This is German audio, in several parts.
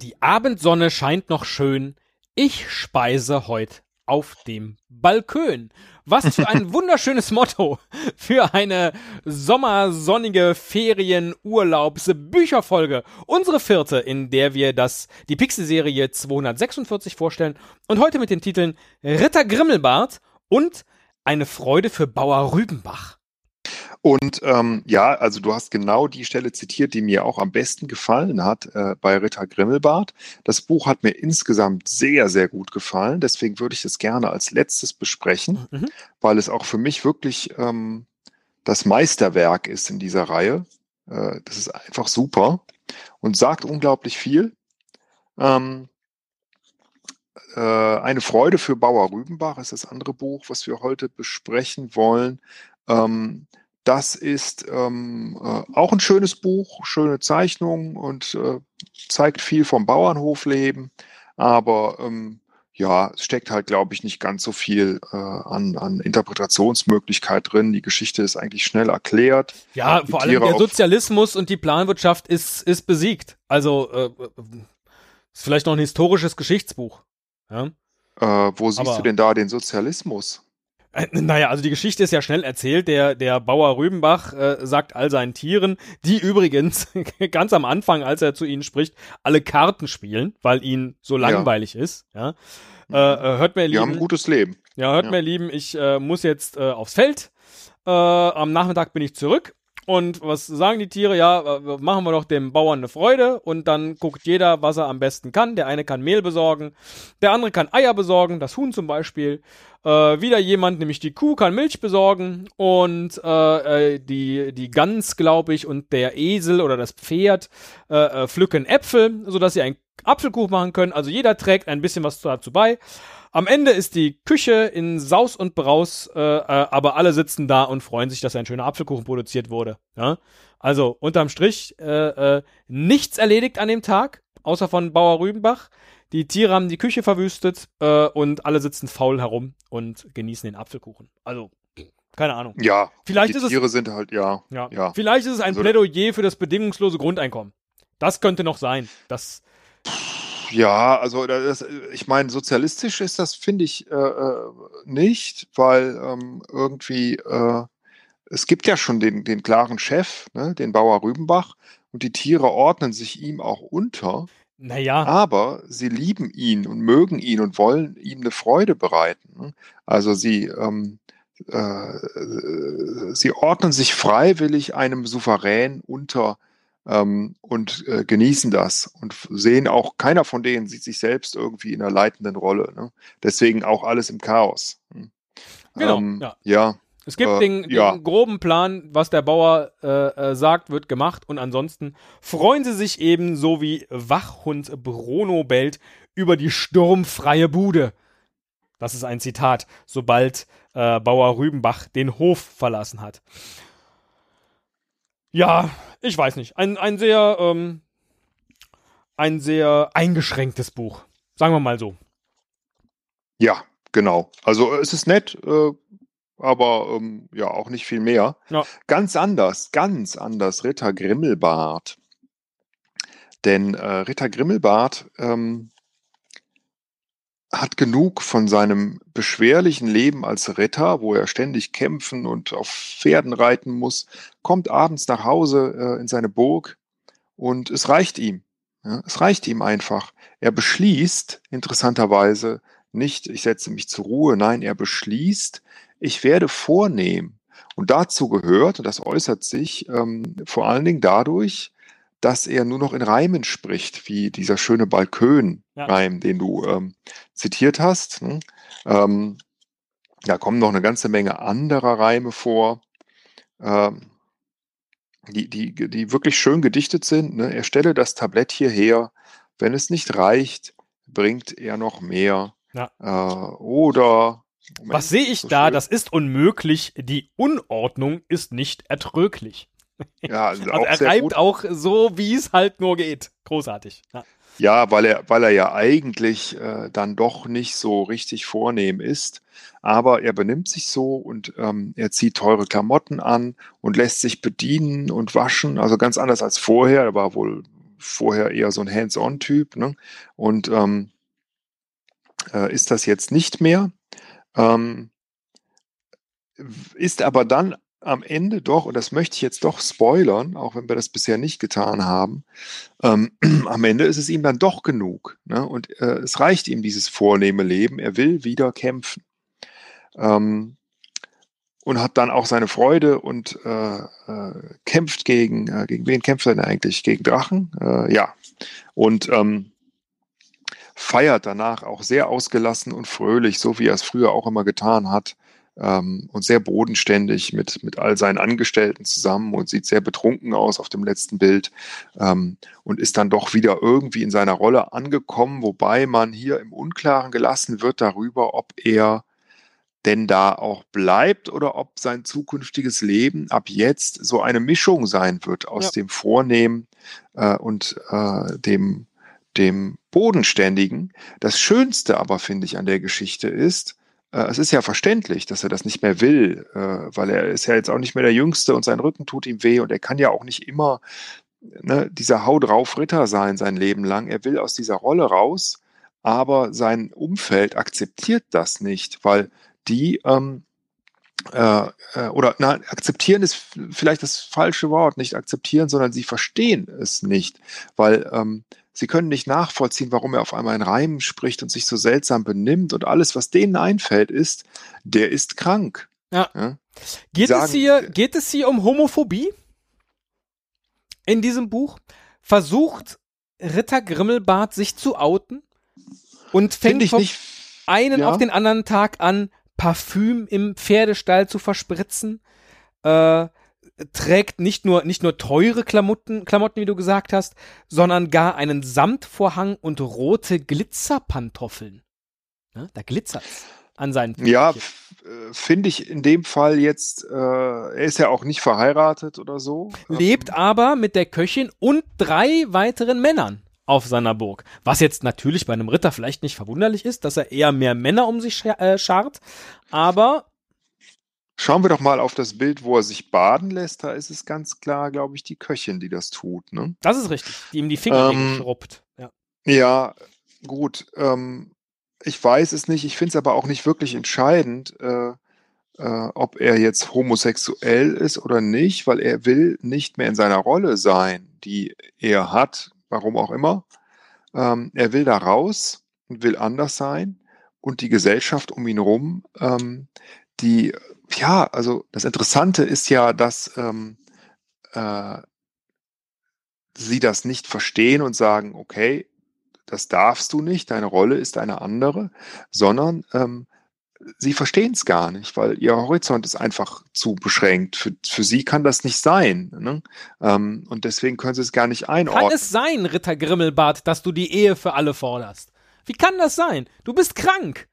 Die Abendsonne scheint noch schön. Ich speise heute auf dem Balkön. Was für ein wunderschönes Motto für eine sommersonnige Ferien-Urlaubs-Bücherfolge. Unsere vierte, in der wir das, die Pixel-Serie 246 vorstellen und heute mit den Titeln Ritter Grimmelbart und Eine Freude für Bauer Rübenbach. Und ähm, ja, also du hast genau die Stelle zitiert, die mir auch am besten gefallen hat äh, bei Ritter Grimmelbart. Das Buch hat mir insgesamt sehr, sehr gut gefallen. Deswegen würde ich es gerne als letztes besprechen, mhm. weil es auch für mich wirklich ähm, das Meisterwerk ist in dieser Reihe. Äh, das ist einfach super und sagt unglaublich viel. Ähm, äh, eine Freude für Bauer Rübenbach ist das andere Buch, was wir heute besprechen wollen. Ähm, das ist ähm, äh, auch ein schönes Buch, schöne Zeichnung und äh, zeigt viel vom Bauernhofleben. Aber ähm, ja, es steckt halt, glaube ich, nicht ganz so viel äh, an, an Interpretationsmöglichkeit drin. Die Geschichte ist eigentlich schnell erklärt. Ja, vor allem der Sozialismus und die Planwirtschaft ist, ist besiegt. Also äh, ist vielleicht noch ein historisches Geschichtsbuch. Ja? Äh, wo siehst Aber du denn da den Sozialismus? Äh, naja, also die Geschichte ist ja schnell erzählt. Der, der Bauer Rübenbach äh, sagt all seinen Tieren, die übrigens ganz am Anfang, als er zu ihnen spricht, alle Karten spielen, weil ihnen so langweilig ja. ist. Ja. Äh, äh, hört mir, Lieben. Die haben ein gutes Leben. Ja, hört ja. mir, Lieben, ich äh, muss jetzt äh, aufs Feld. Äh, am Nachmittag bin ich zurück. Und was sagen die Tiere? Ja, äh, machen wir doch dem Bauern eine Freude und dann guckt jeder, was er am besten kann. Der eine kann Mehl besorgen, der andere kann Eier besorgen, das Huhn zum Beispiel. Äh, wieder jemand, nämlich die Kuh, kann Milch besorgen und äh, äh die, die Gans, glaube ich, und der Esel oder das Pferd äh, äh, pflücken Äpfel, sodass sie einen Apfelkuchen machen können. Also jeder trägt ein bisschen was dazu bei. Am Ende ist die Küche in Saus und Braus, äh, äh, aber alle sitzen da und freuen sich, dass ein schöner Apfelkuchen produziert wurde. Ja? Also unterm Strich äh, äh, nichts erledigt an dem Tag, außer von Bauer Rübenbach. Die Tiere haben die Küche verwüstet äh, und alle sitzen faul herum und genießen den Apfelkuchen. Also keine Ahnung. Ja. Vielleicht die ist Tiere sind halt ja, ja. Ja. Vielleicht ist es ein also, Plädoyer für das bedingungslose Grundeinkommen. Das könnte noch sein. Das ja, also das, ich meine, sozialistisch ist das, finde ich, äh, äh, nicht, weil ähm, irgendwie äh, es gibt ja schon den, den klaren Chef, ne, den Bauer Rübenbach, und die Tiere ordnen sich ihm auch unter. Naja. Aber sie lieben ihn und mögen ihn und wollen ihm eine Freude bereiten. Ne? Also sie, ähm, äh, sie ordnen sich freiwillig einem Souverän unter ähm, und äh, genießen das und sehen auch, keiner von denen sieht sich selbst irgendwie in einer leitenden Rolle. Ne? Deswegen auch alles im Chaos. Hm. Genau, ähm, ja. ja. Es gibt äh, den, den ja. groben Plan, was der Bauer äh, äh, sagt, wird gemacht und ansonsten freuen sie sich eben so wie Wachhund Bruno bellt über die sturmfreie Bude. Das ist ein Zitat, sobald äh, Bauer Rübenbach den Hof verlassen hat. Ja, ich weiß nicht. Ein, ein sehr, ähm, ein sehr eingeschränktes Buch. Sagen wir mal so. Ja, genau. Also es ist nett, äh, aber ähm, ja, auch nicht viel mehr. Ja. Ganz anders, ganz anders, Ritter Grimmelbart. Denn äh, Ritter Grimmelbart ähm, hat genug von seinem beschwerlichen Leben als Ritter, wo er ständig kämpfen und auf Pferden reiten muss, kommt abends nach Hause äh, in seine Burg und es reicht ihm. Ja, es reicht ihm einfach. Er beschließt, interessanterweise, nicht, ich setze mich zur Ruhe, nein, er beschließt, ich werde vornehmen. Und dazu gehört, und das äußert sich ähm, vor allen Dingen dadurch, dass er nur noch in Reimen spricht, wie dieser schöne Balkön-Reim, ja. den du ähm, zitiert hast. Ne? Ähm, da kommen noch eine ganze Menge anderer Reime vor, ähm, die, die, die wirklich schön gedichtet sind. Ne? Er stelle das Tablett hierher, wenn es nicht reicht, bringt er noch mehr. Ja. Äh, oder Moment, Was sehe ich so da? Schön. Das ist unmöglich. Die Unordnung ist nicht ertröglich. Ja, also, also er reibt gut. auch so, wie es halt nur geht. Großartig. Ja. Ja, weil er, weil er ja eigentlich äh, dann doch nicht so richtig vornehm ist. Aber er benimmt sich so und ähm, er zieht teure Klamotten an und lässt sich bedienen und waschen. Also ganz anders als vorher. Er war wohl vorher eher so ein Hands-on-Typ ne? und ähm, äh, ist das jetzt nicht mehr. Ähm, ist aber dann am Ende doch, und das möchte ich jetzt doch spoilern, auch wenn wir das bisher nicht getan haben, ähm, am Ende ist es ihm dann doch genug. Ne? Und äh, es reicht ihm dieses vornehme Leben. Er will wieder kämpfen. Ähm, und hat dann auch seine Freude und äh, äh, kämpft gegen, äh, gegen wen kämpft er denn eigentlich? Gegen Drachen? Äh, ja. Und ähm, feiert danach auch sehr ausgelassen und fröhlich, so wie er es früher auch immer getan hat ähm, und sehr bodenständig mit, mit all seinen Angestellten zusammen und sieht sehr betrunken aus auf dem letzten Bild ähm, und ist dann doch wieder irgendwie in seiner Rolle angekommen, wobei man hier im Unklaren gelassen wird darüber, ob er denn da auch bleibt oder ob sein zukünftiges Leben ab jetzt so eine Mischung sein wird aus ja. dem Vornehmen äh, und äh, dem, dem Bodenständigen. Das Schönste aber, finde ich, an der Geschichte ist, es ist ja verständlich, dass er das nicht mehr will, äh, weil er ist ja jetzt auch nicht mehr der Jüngste und sein Rücken tut ihm weh und er kann ja auch nicht immer ne, dieser Hau drauf Ritter sein sein Leben lang. Er will aus dieser Rolle raus, aber sein Umfeld akzeptiert das nicht, weil die ähm, äh, äh oder nein, akzeptieren ist vielleicht das falsche Wort, nicht akzeptieren, sondern sie verstehen es nicht, weil ähm, Sie können nicht nachvollziehen, warum er auf einmal in Reimen spricht und sich so seltsam benimmt und alles, was denen einfällt, ist, der ist krank. Ja. ja? Geht, Sagen, es hier, geht es hier um Homophobie? In diesem Buch versucht Ritter Grimmelbart sich zu outen und fängt vom nicht, einen ja? auf den anderen Tag an, Parfüm im Pferdestall zu verspritzen. Äh, trägt nicht nur, nicht nur teure Klamotten, Klamotten, wie du gesagt hast, sondern gar einen Samtvorhang und rote Glitzerpantoffeln. Ne? Da glitzert's an seinen Füßchen. Ja, äh, finde ich in dem Fall jetzt, äh, er ist ja auch nicht verheiratet oder so. Lebt ähm. aber mit der Köchin und drei weiteren Männern auf seiner Burg. Was jetzt natürlich bei einem Ritter vielleicht nicht verwunderlich ist, dass er eher mehr Männer um sich äh, schart, aber Schauen wir doch mal auf das Bild, wo er sich baden lässt. Da ist es ganz klar, glaube ich, die Köchin, die das tut. Ne? Das ist richtig, die ihm die Finger ähm, schrubbt. Ja, ja gut. Ähm, ich weiß es nicht. Ich finde es aber auch nicht wirklich entscheidend, äh, äh, ob er jetzt homosexuell ist oder nicht, weil er will nicht mehr in seiner Rolle sein, die er hat, warum auch immer. Ähm, er will da raus und will anders sein. Und die Gesellschaft um ihn herum, ähm, die ja, also das Interessante ist ja, dass ähm, äh, sie das nicht verstehen und sagen, okay, das darfst du nicht, deine Rolle ist eine andere, sondern ähm, sie verstehen es gar nicht, weil ihr Horizont ist einfach zu beschränkt. Für, für sie kann das nicht sein. Ne? Ähm, und deswegen können sie es gar nicht einordnen. Kann es sein, Ritter Grimmelbart, dass du die Ehe für alle forderst? Wie kann das sein? Du bist krank.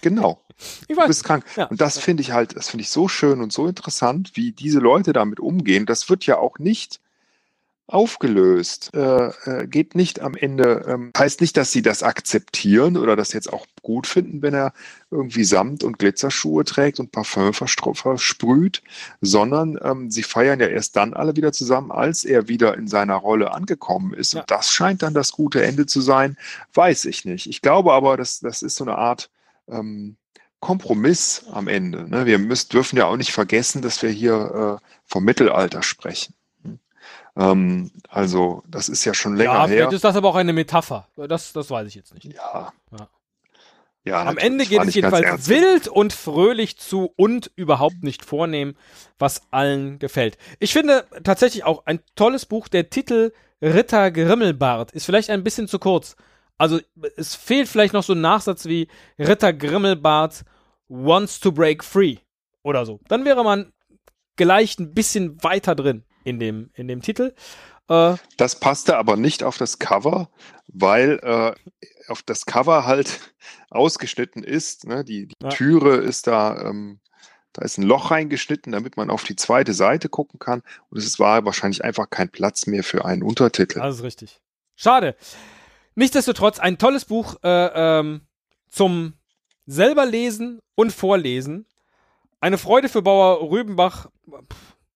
Genau. Ich weiß. Du bist krank. Ja. Und das finde ich halt, das finde ich so schön und so interessant, wie diese Leute damit umgehen. Das wird ja auch nicht aufgelöst, äh, äh, geht nicht am Ende, ähm, heißt nicht, dass sie das akzeptieren oder das jetzt auch gut finden, wenn er irgendwie Samt und Glitzerschuhe trägt und Parfum versprüht, sondern ähm, sie feiern ja erst dann alle wieder zusammen, als er wieder in seiner Rolle angekommen ist. Ja. Und das scheint dann das gute Ende zu sein, weiß ich nicht. Ich glaube aber, dass das ist so eine Art ähm, Kompromiss am Ende. Ne? Wir müssen, dürfen ja auch nicht vergessen, dass wir hier äh, vom Mittelalter sprechen. Hm? Ähm, also, das ist ja schon länger ja, her. Vielleicht ist das aber auch eine Metapher. Das, das weiß ich jetzt nicht. Ja. ja. ja Am Ende geht es jedenfalls wild und fröhlich zu und überhaupt nicht vornehm, was allen gefällt. Ich finde tatsächlich auch ein tolles Buch. Der Titel Ritter Grimmelbart ist vielleicht ein bisschen zu kurz. Also es fehlt vielleicht noch so ein Nachsatz wie Ritter Grimmelbart wants to break free oder so. Dann wäre man gleich ein bisschen weiter drin in dem, in dem Titel. Äh, das passte aber nicht auf das Cover, weil äh, auf das Cover halt ausgeschnitten ist. Ne? Die, die ja. Türe ist da, ähm, da ist ein Loch reingeschnitten, damit man auf die zweite Seite gucken kann. Und es war wahrscheinlich einfach kein Platz mehr für einen Untertitel. Das ist richtig. Schade. Nichtsdestotrotz ein tolles Buch äh, ähm, zum selber lesen und vorlesen. Eine Freude für Bauer Rübenbach.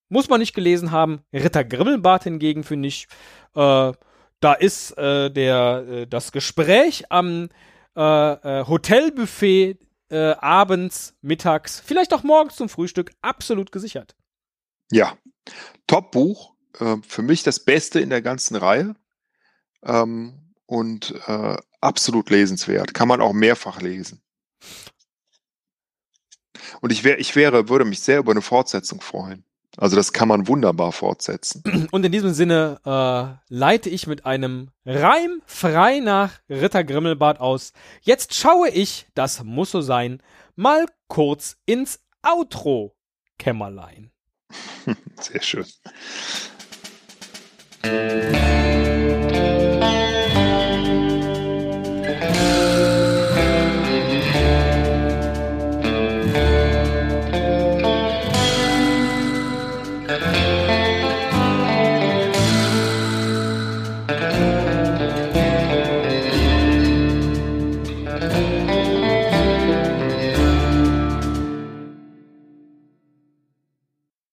Muss man nicht gelesen haben. Ritter Grimmelbart hingegen finde ich, äh, da ist äh, der, äh, das Gespräch am äh, äh, Hotelbuffet abends, mittags, vielleicht auch morgens zum Frühstück absolut gesichert. Ja, Top-Buch. Für mich das Beste in der ganzen Reihe. Ähm, und äh, absolut lesenswert. Kann man auch mehrfach lesen. Und ich, wär, ich wäre, würde mich sehr über eine Fortsetzung freuen. Also das kann man wunderbar fortsetzen. Und in diesem Sinne äh, leite ich mit einem Reim frei nach Ritter Grimmelbart aus. Jetzt schaue ich, das muss so sein, mal kurz ins Outro-Kämmerlein. Sehr schön.